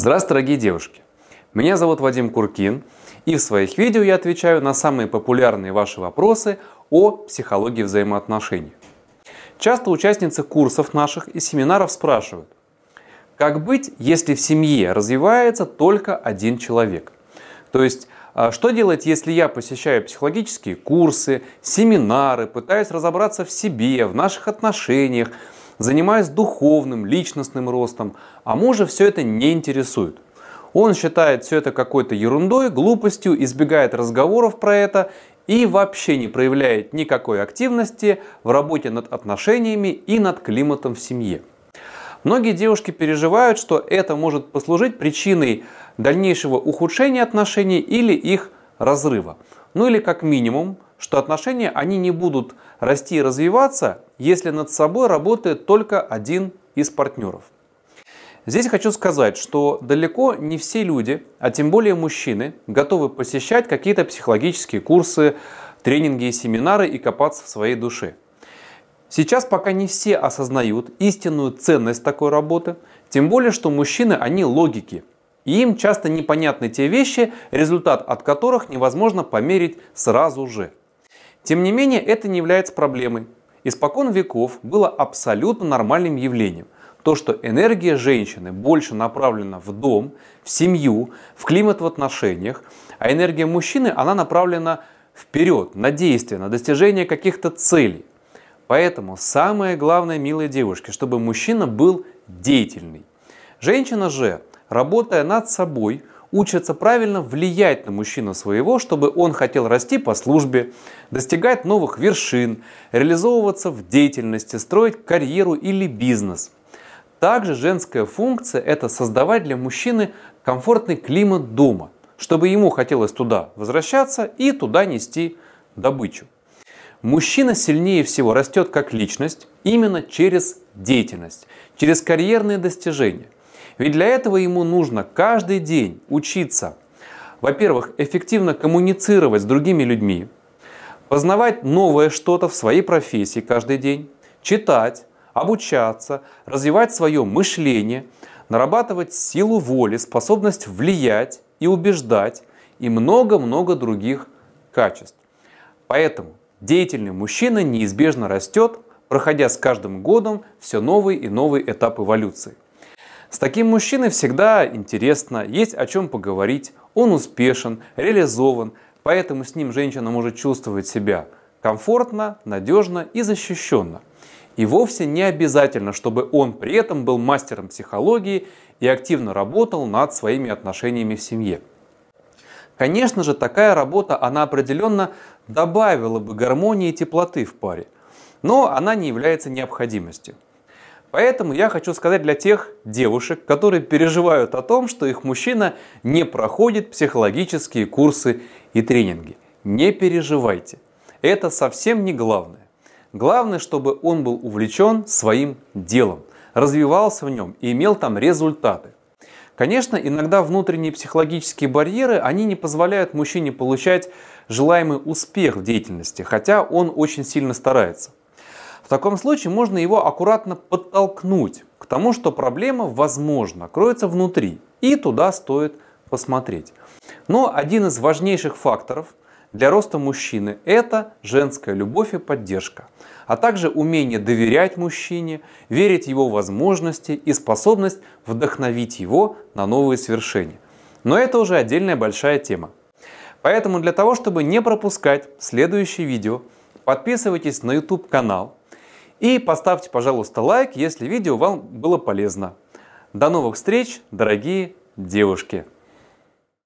Здравствуйте, дорогие девушки! Меня зовут Вадим Куркин, и в своих видео я отвечаю на самые популярные ваши вопросы о психологии взаимоотношений. Часто участницы курсов наших и семинаров спрашивают, как быть, если в семье развивается только один человек? То есть, а что делать, если я посещаю психологические курсы, семинары, пытаюсь разобраться в себе, в наших отношениях, занимаюсь духовным, личностным ростом, а мужа все это не интересует. Он считает все это какой-то ерундой, глупостью, избегает разговоров про это и вообще не проявляет никакой активности в работе над отношениями и над климатом в семье. Многие девушки переживают, что это может послужить причиной дальнейшего ухудшения отношений или их разрыва. Ну или как минимум, что отношения они не будут расти и развиваться, если над собой работает только один из партнеров. Здесь хочу сказать, что далеко не все люди, а тем более мужчины, готовы посещать какие-то психологические курсы, тренинги и семинары и копаться в своей душе. Сейчас пока не все осознают истинную ценность такой работы, тем более, что мужчины, они логики. И им часто непонятны те вещи, результат от которых невозможно померить сразу же. Тем не менее, это не является проблемой. Испокон веков было абсолютно нормальным явлением. То, что энергия женщины больше направлена в дом, в семью, в климат в отношениях, а энергия мужчины, она направлена вперед, на действие, на достижение каких-то целей. Поэтому самое главное, милые девушки, чтобы мужчина был деятельный. Женщина же, работая над собой, учатся правильно влиять на мужчину своего, чтобы он хотел расти по службе, достигать новых вершин, реализовываться в деятельности, строить карьеру или бизнес. Также женская функция – это создавать для мужчины комфортный климат дома, чтобы ему хотелось туда возвращаться и туда нести добычу. Мужчина сильнее всего растет как личность именно через деятельность, через карьерные достижения. Ведь для этого ему нужно каждый день учиться, во-первых, эффективно коммуницировать с другими людьми, познавать новое что-то в своей профессии каждый день, читать, обучаться, развивать свое мышление, нарабатывать силу воли, способность влиять и убеждать и много-много других качеств. Поэтому деятельный мужчина неизбежно растет, проходя с каждым годом все новый и новый этап эволюции. С таким мужчиной всегда интересно, есть о чем поговорить, он успешен, реализован, поэтому с ним женщина может чувствовать себя комфортно, надежно и защищенно. И вовсе не обязательно, чтобы он при этом был мастером психологии и активно работал над своими отношениями в семье. Конечно же, такая работа, она определенно добавила бы гармонии и теплоты в паре, но она не является необходимостью. Поэтому я хочу сказать для тех девушек, которые переживают о том, что их мужчина не проходит психологические курсы и тренинги. Не переживайте. Это совсем не главное. Главное, чтобы он был увлечен своим делом, развивался в нем и имел там результаты. Конечно, иногда внутренние психологические барьеры, они не позволяют мужчине получать желаемый успех в деятельности, хотя он очень сильно старается. В таком случае можно его аккуратно подтолкнуть к тому, что проблема, возможно, кроется внутри, и туда стоит посмотреть. Но один из важнейших факторов для роста мужчины – это женская любовь и поддержка, а также умение доверять мужчине, верить в его возможности и способность вдохновить его на новые свершения. Но это уже отдельная большая тема. Поэтому для того, чтобы не пропускать следующие видео, подписывайтесь на YouTube канал, и поставьте, пожалуйста, лайк, если видео вам было полезно. До новых встреч, дорогие девушки!